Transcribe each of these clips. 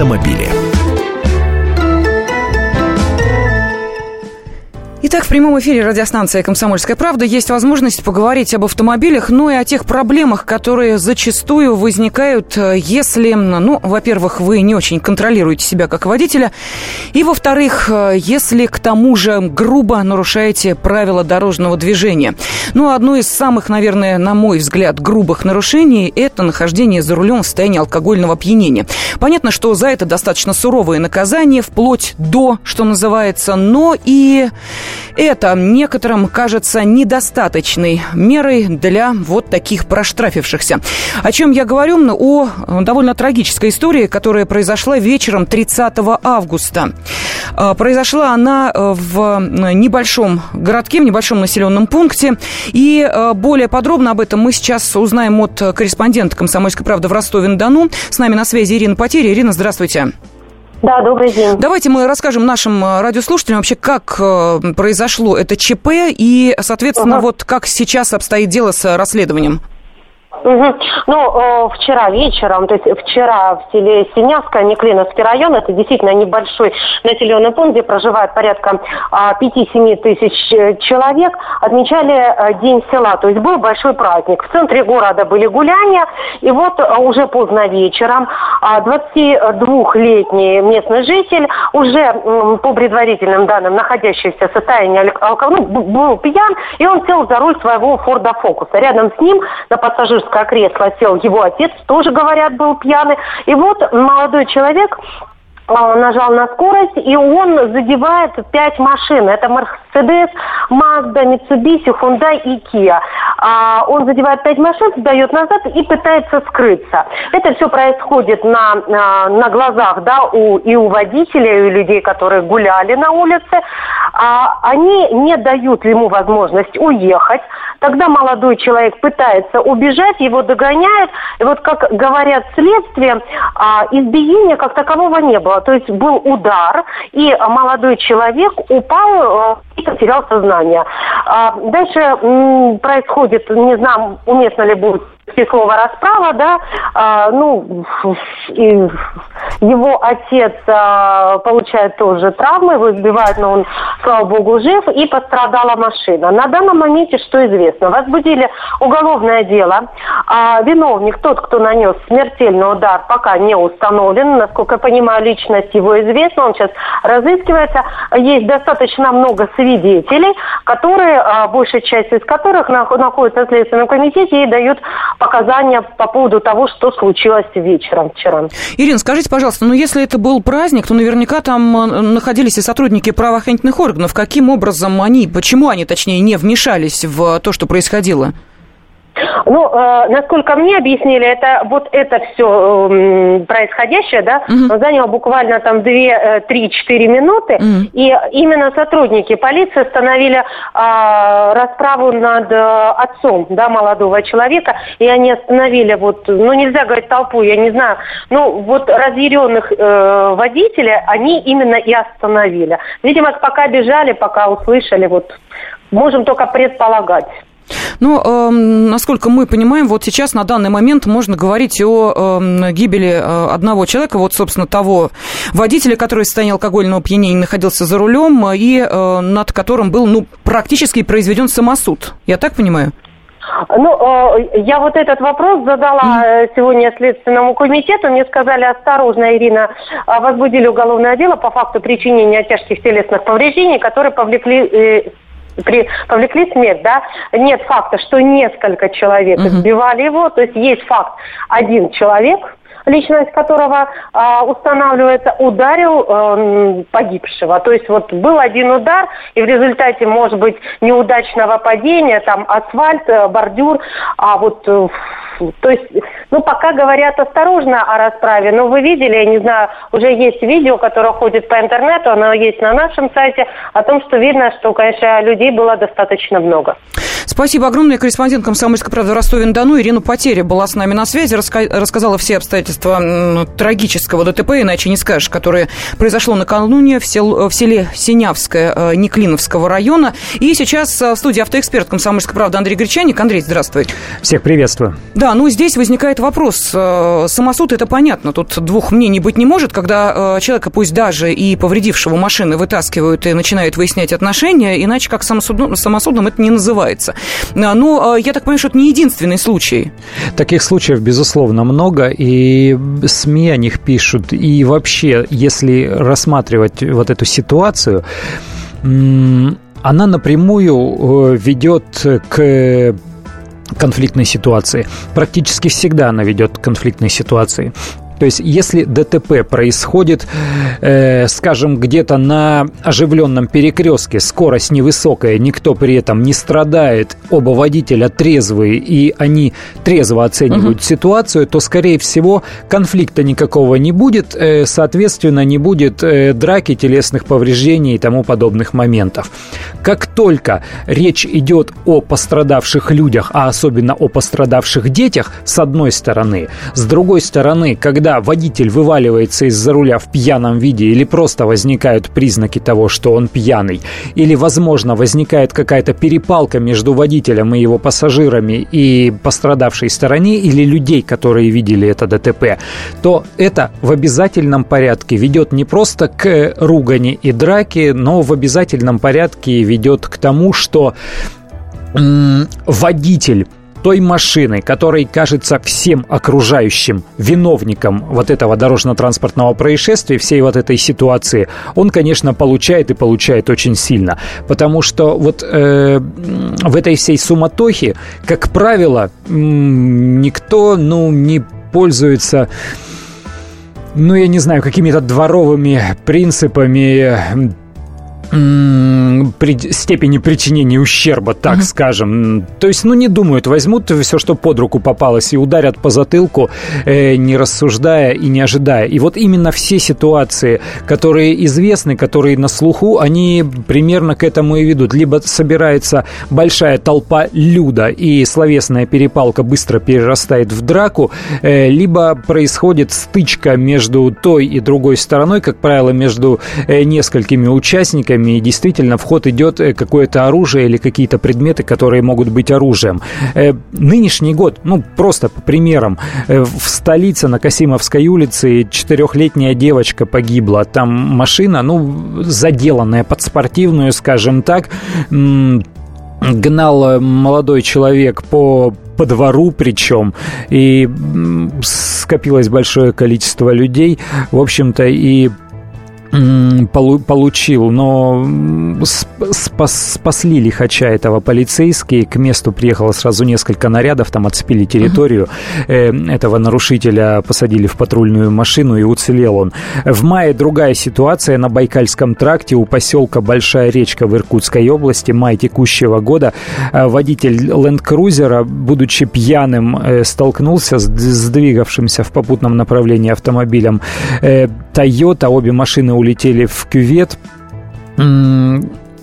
автомобили. Итак, в прямом эфире радиостанции «Комсомольская правда» есть возможность поговорить об автомобилях, ну и о тех проблемах, которые зачастую возникают, э, если, ну, во-первых, вы не очень контролируете себя как водителя, и, во-вторых, э, если к тому же грубо нарушаете правила дорожного движения. Ну, одно из самых, наверное, на мой взгляд, грубых нарушений – это нахождение за рулем в состоянии алкогольного опьянения. Понятно, что за это достаточно суровые наказания, вплоть до, что называется, но и это некоторым кажется недостаточной мерой для вот таких проштрафившихся. О чем я говорю? О довольно трагической истории, которая произошла вечером 30 августа. А, произошла она э, в небольшом городке, в небольшом населенном пункте. И э, более подробно об этом мы сейчас узнаем от корреспондента «Комсомольской правды» в Ростове-на-Дону. С нами на связи Ирина Потери. Ирина, здравствуйте. Да, добрый день. Давайте мы расскажем нашим э, радиослушателям вообще, как э, произошло это ЧП и, соответственно, угу. вот как сейчас обстоит дело с расследованием. Угу. Ну, э, вчера вечером, то есть вчера в селе Синявское, Неклиновский район, это действительно небольшой населенный пункт, где проживает порядка э, 5-7 тысяч человек, отмечали э, День села, то есть был большой праздник. В центре города были гуляния, и вот э, уже поздно вечером э, 22-летний местный житель, уже э, по предварительным данным, находящийся в состоянии алкоголя, ну, был пьян, и он сел за руль своего Форда Фокуса. Рядом с ним на пассажирском пассажирское кресло сел его отец, тоже, говорят, был пьяный. И вот молодой человек а, нажал на скорость, и он задевает пять машин. Это Мерседес, Мазда, Mitsubishi, Hyundai и Kia. А, он задевает пять машин, сдает назад и пытается скрыться. Это все происходит на, на, на глазах да, у, и у водителей, и у людей, которые гуляли на улице. А, они не дают ему возможность уехать. Тогда молодой человек пытается убежать, его догоняют. И вот, как говорят следствие, а, избиения как такового не было. То есть был удар, и молодой человек упал э, и потерял сознание. А, дальше происходит, не знаю, уместно ли будет слово расправа, да, а, ну, и его отец а, получает тоже травмы, его но он, слава богу, жив, и пострадала машина. На данном моменте что известно? Возбудили уголовное дело. А, виновник, тот, кто нанес смертельный удар, пока не установлен. Насколько я понимаю, личность его известна, он сейчас разыскивается. Есть достаточно много свидетелей, которые, а, большая часть из которых находятся в Следственном комитете и дают показания по поводу того, что случилось вечером вчера. Ирина, скажите, пожалуйста, ну если это был праздник, то наверняка там э, находились и сотрудники правоохранительных органов. Каким образом они, почему они, точнее, не вмешались в то, что происходило? Ну, э, насколько мне объяснили, это вот это все э, происходящее, да, угу. заняло буквально там 2-3-4 э, минуты, угу. и именно сотрудники полиции остановили э, расправу над э, отцом, да, молодого человека, и они остановили вот, ну, нельзя говорить толпу, я не знаю, ну, вот разъяренных э, водителей они именно и остановили. Видимо, пока бежали, пока услышали, вот, можем только предполагать. Но, э, насколько мы понимаем, вот сейчас на данный момент можно говорить о э, гибели э, одного человека, вот, собственно, того водителя, который в состоянии алкогольного опьянения находился за рулем и э, над которым был, ну, практически произведен самосуд. Я так понимаю? Ну, э, я вот этот вопрос задала mm. сегодня Следственному комитету. Мне сказали, осторожно, Ирина, э, возбудили уголовное дело по факту причинения тяжких телесных повреждений, которые повлекли при, повлекли смерть, да, нет факта, что несколько человек uh-huh. избивали его, то есть есть факт, один человек, личность которого э, устанавливается, ударил э, погибшего. То есть вот был один удар, и в результате, может быть, неудачного падения, там асфальт, э, бордюр, а вот э, то есть, ну, пока говорят осторожно о расправе, но вы видели, я не знаю, уже есть видео, которое ходит по интернету, оно есть на нашем сайте, о том, что видно, что, конечно, людей было достаточно много. Спасибо огромное. Корреспондент «Комсомольской правды» Ростове-на-Дону Ирина Потеря была с нами на связи, раска- рассказала все обстоятельства трагического ДТП, иначе не скажешь, которое произошло накануне в, сел- в селе Синявское э, Неклиновского района. И сейчас э, в студии автоэксперт «Комсомольской правды» Андрей Гречаник. Андрей, здравствуй. Всех приветствую. Да, Да, ну здесь возникает вопрос. Э, самосуд это понятно, тут двух мнений быть не может, когда э, человека, пусть даже и повредившего машины, вытаскивают и начинают выяснять отношения, иначе как самосудом, самосудом это не называется. Но я так понимаю, что это не единственный случай. Таких случаев, безусловно, много, и СМИ о них пишут. И вообще, если рассматривать вот эту ситуацию, она напрямую ведет к конфликтной ситуации. Практически всегда она ведет к конфликтной ситуации. То есть, если ДТП происходит, э, скажем, где-то на оживленном перекрестке, скорость невысокая, никто при этом не страдает, оба водителя трезвые, и они трезво оценивают угу. ситуацию, то, скорее всего, конфликта никакого не будет, э, соответственно, не будет э, драки, телесных повреждений и тому подобных моментов. Как только речь идет о пострадавших людях, а особенно о пострадавших детях, с одной стороны, с другой стороны, когда когда водитель вываливается из-за руля в пьяном виде или просто возникают признаки того, что он пьяный, или, возможно, возникает какая-то перепалка между водителем и его пассажирами и пострадавшей стороне или людей, которые видели это ДТП, то это в обязательном порядке ведет не просто к ругани и драке, но в обязательном порядке ведет к тому, что водитель той машины, которой кажется всем окружающим виновником вот этого дорожно-транспортного происшествия, всей вот этой ситуации, он, конечно, получает и получает очень сильно. Потому что вот э, в этой всей суматохе, как правило, никто, ну, не пользуется ну, я не знаю, какими-то дворовыми принципами при, степени причинения ущерба, так uh-huh. скажем. То есть, ну, не думают, возьмут все, что под руку попалось, и ударят по затылку, э, не рассуждая и не ожидая. И вот именно все ситуации, которые известны, которые на слуху, они примерно к этому и ведут. Либо собирается большая толпа люда, и словесная перепалка быстро перерастает в драку, э, либо происходит стычка между той и другой стороной, как правило, между э, несколькими участниками, оружиями, и действительно в ход идет э, какое-то оружие или какие-то предметы, которые могут быть оружием. Э, нынешний год, ну, просто по примерам, э, в столице на Касимовской улице четырехлетняя девочка погибла. Там машина, ну, заделанная под спортивную, скажем так, гнал молодой человек по по двору причем, и скопилось большое количество людей, в общем-то, и получил, но спас, спасли лихача этого полицейские. К месту приехало сразу несколько нарядов, там отцепили территорию. Uh-huh. Этого нарушителя посадили в патрульную машину, и уцелел он. В мае другая ситуация на Байкальском тракте у поселка Большая речка в Иркутской области. Май текущего года э, водитель ленд-крузера, будучи пьяным, э, столкнулся с двигавшимся в попутном направлении автомобилем Toyota. Обе машины улетели в кювет.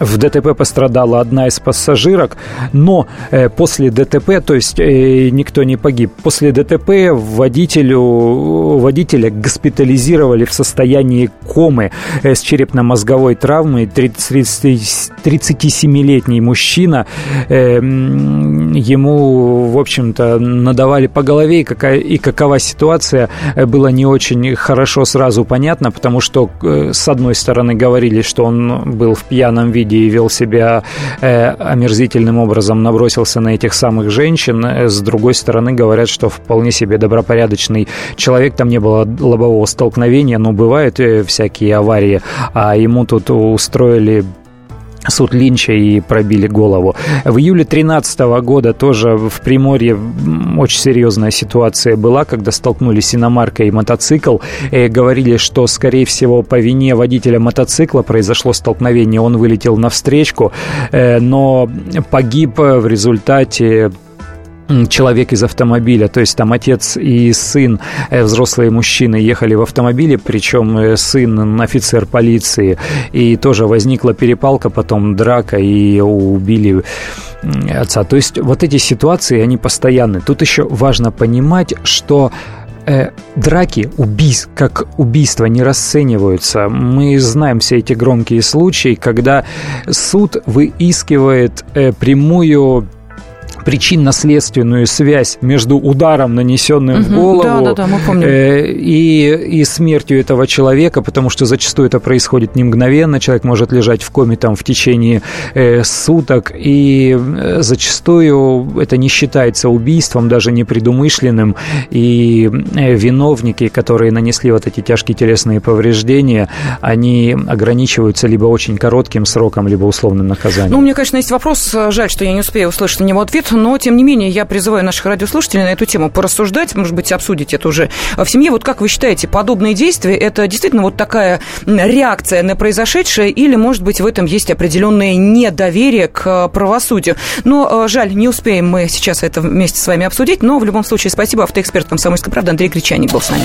В ДТП пострадала одна из пассажирок, но э, после ДТП, то есть э, никто не погиб, после ДТП водителю, водителя госпитализировали в состоянии комы э, с черепно-мозговой травмой. 37-летний мужчина, ему, в общем-то, надавали по голове, и, какая, и какова ситуация была не очень хорошо сразу понятно, потому что, с одной стороны, говорили, что он был в пьяном виде, виде вел себя э, омерзительным образом, набросился на этих самых женщин. Э, с другой стороны, говорят, что вполне себе добропорядочный человек, там не было лобового столкновения, но бывают э, всякие аварии, а ему тут устроили суд Линча и пробили голову. В июле 2013 года тоже в Приморье очень серьезная ситуация была, когда столкнулись иномарка и мотоцикл. И говорили, что, скорее всего, по вине водителя мотоцикла произошло столкновение, он вылетел навстречку, э, но погиб в результате человек из автомобиля, то есть там отец и сын, э, взрослые мужчины, ехали в автомобиле, причем э, сын офицер полиции, и тоже возникла перепалка, потом драка, и убили отца. То есть вот эти ситуации, они постоянны. Тут еще важно понимать, что э, драки убийств, как убийства не расцениваются. Мы знаем все эти громкие случаи, когда суд выискивает э, прямую причинно-следственную связь между ударом, нанесенным угу, в голову, да, да, да, мы помним. Э, и, и смертью этого человека, потому что зачастую это происходит не мгновенно, человек может лежать в коме там в течение э, суток, и э, зачастую это не считается убийством, даже непредумышленным, и э, виновники, которые нанесли вот эти тяжкие телесные повреждения, они ограничиваются либо очень коротким сроком, либо условным наказанием. Ну, меня, конечно, есть вопрос, жаль, что я не успею услышать на него ответ, но, тем не менее, я призываю наших радиослушателей на эту тему порассуждать, может быть, обсудить это уже в семье. Вот как вы считаете, подобные действия – это действительно вот такая реакция на произошедшее или, может быть, в этом есть определенное недоверие к правосудию? Но, э, жаль, не успеем мы сейчас это вместе с вами обсудить, но в любом случае спасибо. Автоэксперт «Комсомольской правды» Андрей Гречаник был с нами.